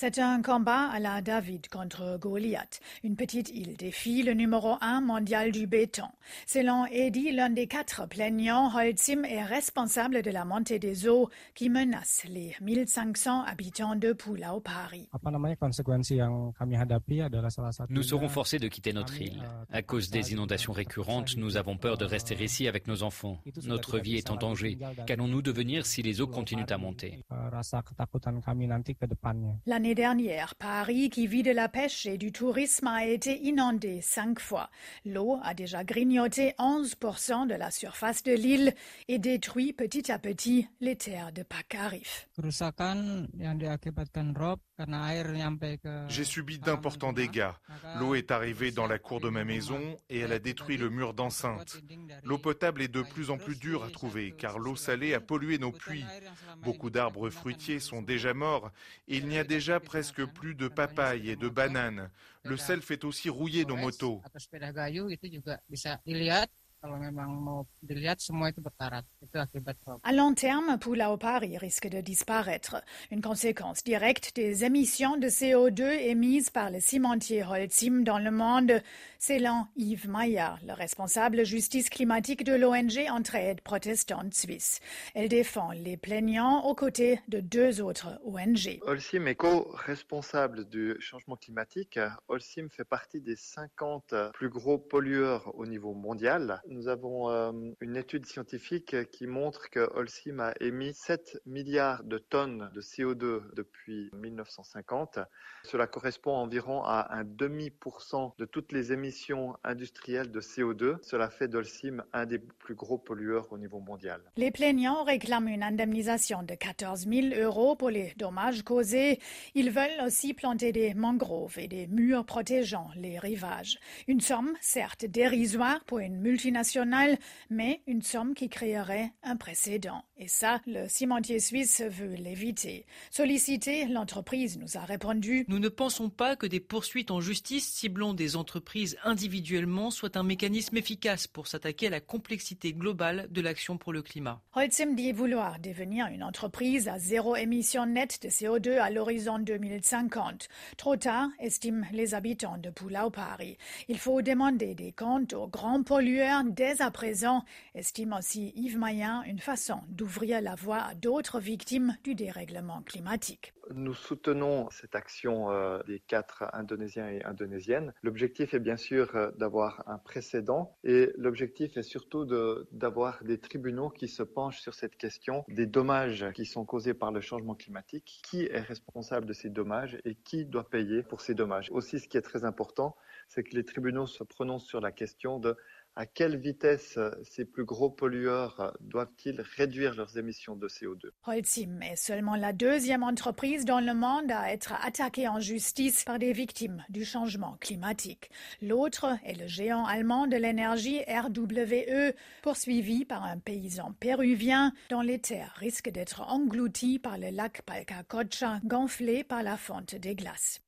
C'est un combat à la David contre Goliath. Une petite île défie le numéro un mondial du béton. Selon Eddy, l'un des quatre plaignants, Holcim est responsable de la montée des eaux qui menace les 1500 habitants de Pulau Pari. Nous serons forcés de quitter notre île. À cause des inondations récurrentes, nous avons peur de rester ici avec nos enfants. Notre vie est en danger. Qu'allons-nous devenir si les eaux continuent à monter? L'année dernière, Paris, qui vit de la pêche et du tourisme, a été inondé cinq fois. L'eau a déjà grignoté 11% de la surface de l'île et détruit petit à petit les terres de Pacarif. J'ai subi d'importants dégâts. L'eau est arrivée dans la cour de ma maison et elle a détruit le mur d'enceinte. L'eau potable est de plus en plus dure à trouver car l'eau salée a pollué nos puits. Beaucoup d'arbres fruitiers sont déjà morts et il n'y a déjà presque plus de papayes et de bananes. Le sel fait aussi rouiller nos motos. À long terme, Pulau Pari risque de disparaître, une conséquence directe des émissions de CO2 émises par le cimentier Holcim dans le monde, selon Yves Maillard, le responsable justice climatique de l'ONG Entraide protestante suisse. Elle défend les plaignants aux côtés de deux autres ONG. Holcim est co-responsable du changement climatique. Holcim fait partie des 50 plus gros pollueurs au niveau mondial. Nous avons euh, une étude scientifique qui montre que Holcim a émis 7 milliards de tonnes de CO2 depuis 1950. Cela correspond environ à un demi-pour de toutes les émissions industrielles de CO2. Cela fait d'Holcim un des plus gros pollueurs au niveau mondial. Les plaignants réclament une indemnisation de 14 000 euros pour les dommages causés. Ils veulent aussi planter des mangroves et des murs protégeant les rivages. Une somme certes dérisoire pour une multinationale, mais une somme qui créerait un précédent. Et ça, le cimentier suisse veut l'éviter. Sollicité, l'entreprise nous a répondu Nous ne pensons pas que des poursuites en justice ciblant des entreprises individuellement soient un mécanisme efficace pour s'attaquer à la complexité globale de l'action pour le climat. Holcim dit vouloir devenir une entreprise à zéro émission nette de CO2 à l'horizon 2050. Trop tard, estiment les habitants de Pulau Pari. Il faut demander des comptes aux grands pollueurs dès à présent, estime aussi Yves Mayen, une façon d'ouvrir la voie à d'autres victimes du dérèglement climatique. Nous soutenons cette action euh, des quatre Indonésiens et Indonésiennes. L'objectif est bien sûr euh, d'avoir un précédent et l'objectif est surtout d'avoir des tribunaux qui se penchent sur cette question des dommages qui sont causés par le changement climatique. Qui est responsable de ces dommages et qui doit payer pour ces dommages? Aussi, ce qui est très important, c'est que les tribunaux se prononcent sur la question de à quelle vitesse ces plus gros pollueurs doivent-ils réduire leurs émissions de CO2 Holcim est seulement la deuxième entreprise dans le monde à être attaquée en justice par des victimes du changement climatique. L'autre est le géant allemand de l'énergie RWE, poursuivi par un paysan péruvien dont les terres risquent d'être englouties par le lac Palcacocha gonflé par la fonte des glaces.